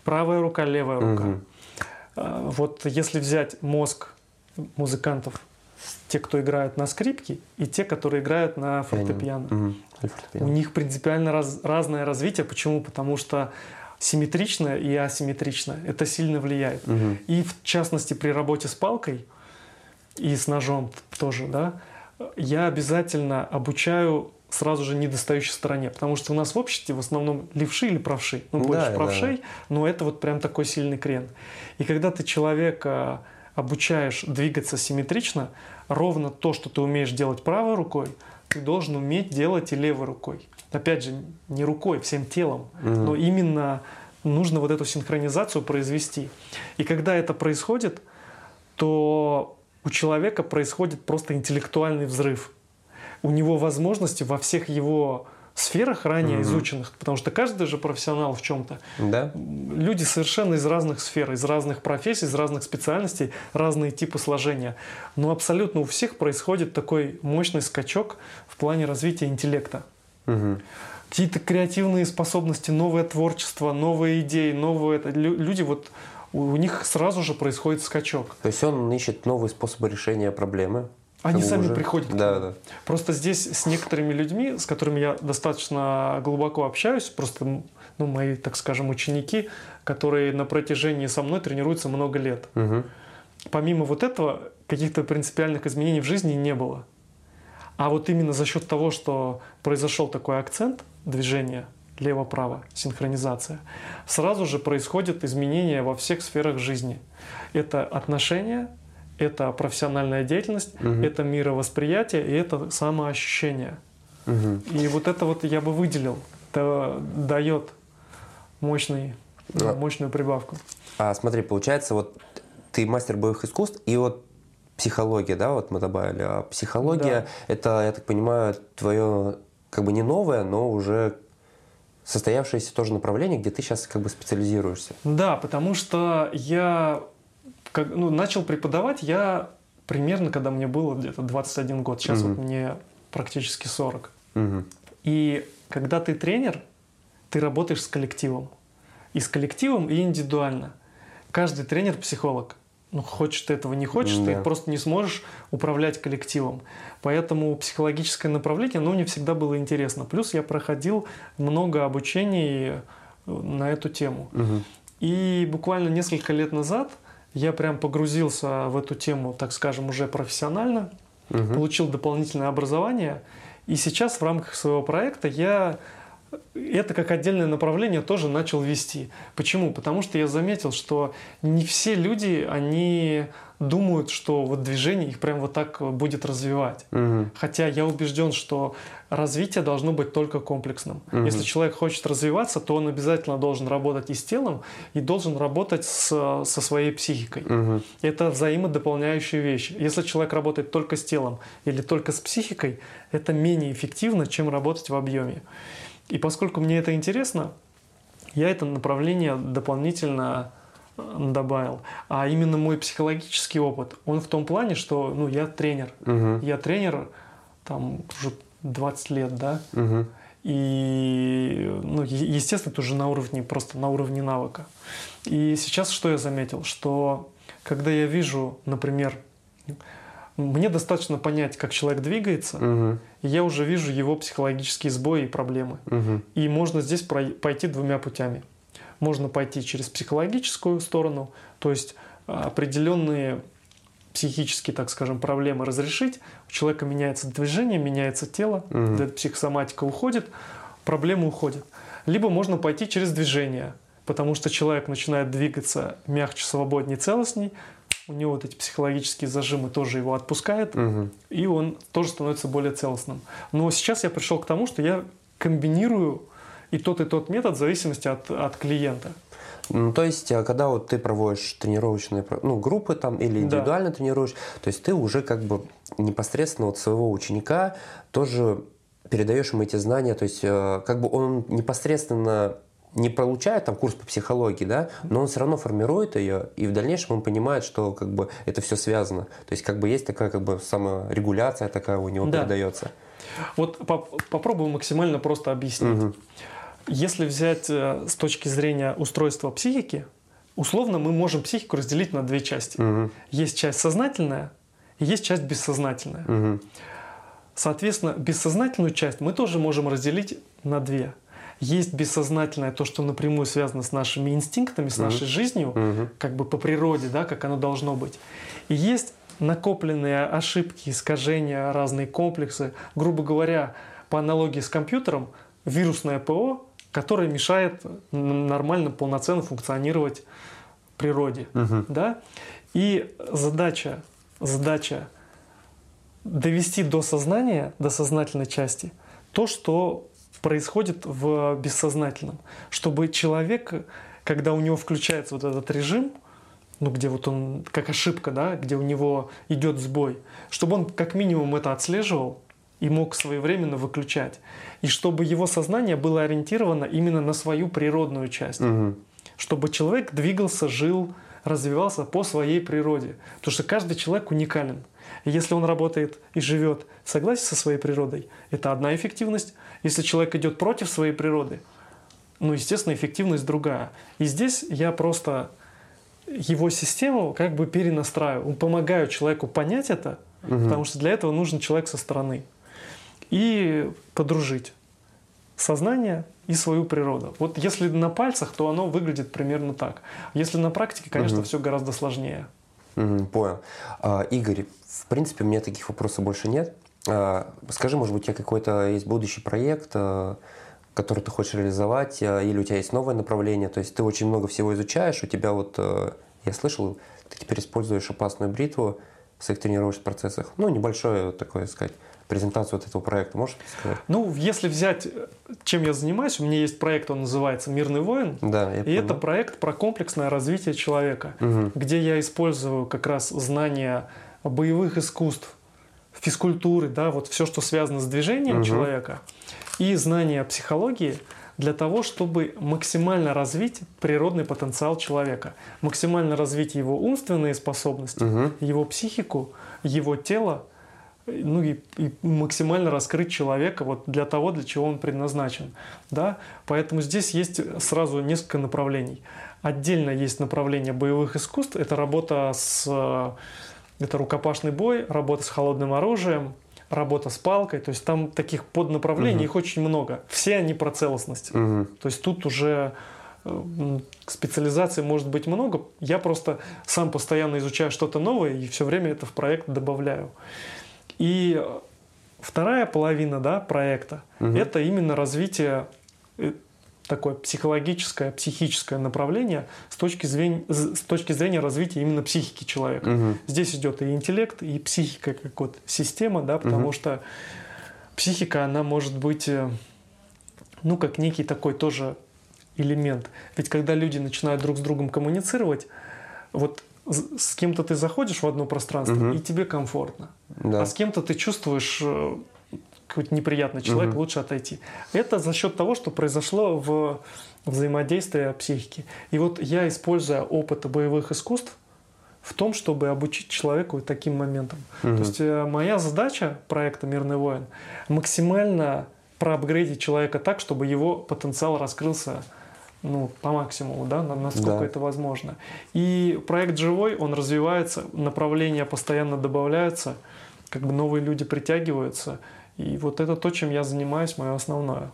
Speaker 2: Правая рука, левая рука. А, Вот если взять мозг музыкантов те, кто играют на скрипке, и те, которые играют на фортепиано.
Speaker 1: Мгм.
Speaker 2: У них принципиально раз- разное развитие. Почему? Потому что симметричное и асимметричное. Это сильно влияет.
Speaker 1: Мгм.
Speaker 2: И в частности при работе с палкой и с ножом тоже, да, я обязательно обучаю сразу же недостающей стороне, потому что у нас в обществе в основном левши или правши, ну
Speaker 1: Да,
Speaker 2: больше
Speaker 1: да.
Speaker 2: правшей, но это вот прям такой сильный крен. И когда ты человека обучаешь двигаться симметрично, ровно то, что ты умеешь делать правой рукой, ты должен уметь делать и левой рукой. Опять же, не рукой, всем телом,
Speaker 1: Мгм.
Speaker 2: но именно нужно вот эту синхронизацию произвести. И когда это происходит, то у человека происходит просто интеллектуальный взрыв. У него возможности во всех его сферах ранее
Speaker 1: Мгм.
Speaker 2: изученных, потому что каждый же профессионал в чем-то.
Speaker 1: Да?
Speaker 2: Люди совершенно из разных сфер, из разных профессий, из разных специальностей, разные типы сложения. Но абсолютно у всех происходит такой мощный скачок в плане развития интеллекта.
Speaker 1: Мгм.
Speaker 2: Какие-то креативные способности, новое творчество, новые идеи, новые... Люди вот... У у них сразу же происходит скачок.
Speaker 1: То есть он ищет новые способы решения проблемы.
Speaker 2: Они сами
Speaker 1: уже-
Speaker 2: приходят
Speaker 1: Да, да.
Speaker 2: Просто здесь с некоторыми людьми, с которыми я достаточно глубоко общаюсь, просто ну, мои, так скажем, ученики, которые на протяжении со мной тренируются много лет.
Speaker 1: Мгм.
Speaker 2: Помимо вот этого, каких-то принципиальных изменений в жизни не было. А вот именно за счет того, что произошел такой акцент движения лево-право, синхронизация, сразу же происходят изменения во всех сферах жизни. Это отношения, это профессиональная деятельность,
Speaker 1: Мгм.
Speaker 2: это мировосприятие и это самоощущение.
Speaker 1: Мгм.
Speaker 2: И вот это вот я бы выделил. Это дает мощный,
Speaker 1: Да.
Speaker 2: мощную прибавку.
Speaker 1: А смотри, получается, вот ты мастер боевых искусств, и вот психология, да, вот мы добавили. А психология, это, я так понимаю, твое как бы не новое, но уже состоявшееся тоже направление, где ты сейчас как бы специализируешься.
Speaker 2: Да, потому что я как, ну, начал преподавать я примерно, когда мне было где-то 21 год. Сейчас
Speaker 1: Мгм.
Speaker 2: вот мне практически 40.
Speaker 1: Мгм.
Speaker 2: И когда ты тренер, ты работаешь с коллективом. И с коллективом, и индивидуально. Каждый тренер психолог. Ну, хочешь ты этого, не хочешь,
Speaker 1: Да.
Speaker 2: ты просто не сможешь управлять коллективом. Поэтому психологическое направление, ну, не всегда было интересно. Плюс я проходил много обучений э, на эту тему.
Speaker 1: Мгм.
Speaker 2: И буквально несколько лет назад я прям погрузился в эту тему, так скажем, уже профессионально,
Speaker 1: Мгм.
Speaker 2: получил дополнительное образование. И сейчас в рамках своего проекта я это как отдельное направление тоже начал вести. Почему? Потому что я заметил, что не все люди, они думают, что вот движение их прям вот так будет развивать.
Speaker 1: Мгм.
Speaker 2: Хотя я убежден, что развитие должно быть только комплексным.
Speaker 1: Мгм.
Speaker 2: Если человек хочет развиваться, то он обязательно должен работать и с телом, и должен работать с- со своей психикой.
Speaker 1: Мгм.
Speaker 2: Это взаимодополняющие вещи. Если человек работает только с телом или только с психикой, это менее эффективно, чем работать в объеме. И поскольку мне это интересно, я это направление дополнительно э, добавил. А именно мой психологический опыт, он в том плане, что ну, я тренер.
Speaker 1: Мгм.
Speaker 2: Я тренер там уже 20 лет, да,
Speaker 1: Мгм.
Speaker 2: и, ну, естественно, это уже на уровне, просто на уровне навыка. И сейчас что я заметил? Что когда я вижу, например, мне достаточно понять, как человек двигается,
Speaker 1: Мгм.
Speaker 2: и я уже вижу его психологические сбои и проблемы.
Speaker 1: Мгм.
Speaker 2: И можно здесь пойти двумя путями. Можно пойти через психологическую сторону, то есть а, определенные психические, так скажем, проблемы разрешить. У человека меняется движение, меняется тело, да, психосоматика уходит, проблемы уходят. Либо можно пойти через движение, потому что человек начинает двигаться мягче, свободнее, целостней, у него вот эти психологические зажимы тоже его отпускает,
Speaker 1: Мгм.
Speaker 2: и он тоже становится более целостным. Но сейчас я пришел к тому, что я комбинирую и тот, и тот метод в зависимости от, от клиента.
Speaker 1: Ну, то есть, а, когда вот ты проводишь тренировочные ну, группы там или
Speaker 2: Да.
Speaker 1: индивидуально тренируешь, то есть ты уже как бы непосредственно вот своего ученика тоже передаешь ему эти знания, то есть э, как бы он непосредственно не получает там курс по психологии, да, но он все равно формирует ее, и в дальнейшем он понимает, что как бы это все связано. То есть как бы есть такая как бы саморегуляция такая у него
Speaker 2: Да.
Speaker 1: передается.
Speaker 2: Вот поп- попробую максимально просто объяснить.
Speaker 1: Мгм.
Speaker 2: Если взять э, с точки зрения устройства психики, условно мы можем психику разделить на две части.
Speaker 1: Мгм.
Speaker 2: Есть часть сознательная и есть часть бессознательная.
Speaker 1: Мгм.
Speaker 2: Соответственно, бессознательную часть мы тоже можем разделить на две. Есть бессознательное, то, что напрямую связано с нашими инстинктами, с нашей жизнью,
Speaker 1: Мгм.
Speaker 2: как бы по природе, да, как оно должно быть. И есть накопленные ошибки, искажения, разные комплексы. Грубо говоря, по аналогии с компьютером, вирусное ПО, которое мешает нормально, полноценно функционировать природе.
Speaker 1: Мгм.
Speaker 2: Да? И задача, задача довести до сознания, до сознательной части, то, что происходит в бессознательном. Чтобы человек, когда у него включается вот этот режим, ну, где вот он, как ошибка, да, где у него идет сбой, чтобы он как минимум это отслеживал и мог своевременно выключать. И чтобы его сознание было ориентировано именно на свою природную часть
Speaker 1: Мгм.
Speaker 2: чтобы человек двигался, жил, развивался по своей природе. Потому что каждый человек уникален. Если он работает и живет в согласии со своей природой, это одна эффективность. Если человек идет против своей природы, ну, естественно, эффективность другая. И здесь я просто его систему как бы перенастраиваю, помогаю человеку понять это, потому что для этого нужен человек со стороны. И подружить сознание и свою природу. Вот если на пальцах, то оно выглядит примерно так. Если на практике, конечно, все гораздо сложнее.
Speaker 1: Мгм, Понял. А, Игорь, в принципе, у меня таких вопросов больше нет. А, Скажи, может быть, у тебя какой-то есть будущий проект, а, который ты хочешь реализовать, а, или у тебя есть новое направление? То есть ты очень много всего изучаешь, у тебя вот, а, я слышал, ты теперь используешь опасную бритву в своих тренировочных процессах. Ну, небольшое такое, сказать, презентацию вот этого проекта можешь сказать?
Speaker 2: Ну, если взять, э, чем я занимаюсь, у меня есть проект, он называется «Мирный воин».
Speaker 1: Да, я
Speaker 2: И это
Speaker 1: понял.
Speaker 2: проект про комплексное развитие человека,
Speaker 1: Мгм.
Speaker 2: где я использую как раз знания боевых искусств, физкультуры, да, вот все, что связано с движением
Speaker 1: Мгм.
Speaker 2: человека, и знания психологии для того, чтобы максимально развить природный потенциал человека, максимально развить его умственные способности,
Speaker 1: Мгм.
Speaker 2: его психику, его тело, ну и, и максимально раскрыть человека вот для того, для чего он предназначен. Да? Поэтому здесь есть сразу несколько направлений. Отдельно есть направление боевых искусств. Это работа с... Это рукопашный бой, работа с холодным оружием, работа с палкой. То есть там таких поднаправлений,
Speaker 1: Мгм.
Speaker 2: их очень много. Все они про целостность.
Speaker 1: Мгм.
Speaker 2: То есть тут уже э, специализаций может быть много. Я просто сам постоянно изучаю что-то новое и все время это в проект добавляю. И вторая половина да, проекта
Speaker 1: Мгм.
Speaker 2: это именно развитие э, такое психологическое, психическое направление с точки зрения, с точки зрения развития именно психики человека.
Speaker 1: Мгм.
Speaker 2: Здесь идет и интеллект, и психика как вот система, да, потому
Speaker 1: Мгм.
Speaker 2: что психика, она может быть, э, ну, как некий такой тоже элемент. Ведь когда люди начинают друг с другом коммуницировать, вот с кем-то ты заходишь в одно пространство,
Speaker 1: Мгм.
Speaker 2: и тебе комфортно.
Speaker 1: Да.
Speaker 2: А с кем-то ты чувствуешь э, какой-то неприятный человек,
Speaker 1: Мгм.
Speaker 2: лучше отойти. Это за счет того, что произошло в взаимодействии психики. И вот я, используя опыт боевых искусств, в том, чтобы обучить человеку таким моментам.
Speaker 1: Мгм.
Speaker 2: То есть э, моя задача проекта «Мирный воин» максимально проапгрейдить человека так, чтобы его потенциал раскрылся ну, по максимуму, да, на- насколько
Speaker 1: Да.
Speaker 2: это возможно. И проект живой, он развивается, направления постоянно добавляются, как бы новые люди притягиваются. И вот это то, чем я занимаюсь, мое основное.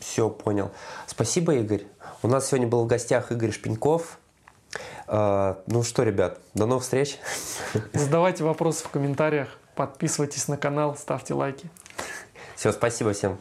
Speaker 1: Все, понял. Спасибо, Игорь. У нас сегодня был в гостях Игорь Шпеньков. А, Ну что, ребят, до новых встреч. *laughs*
Speaker 2: Задавайте вопросы в комментариях, подписывайтесь на канал, ставьте лайки.
Speaker 1: Все, спасибо всем.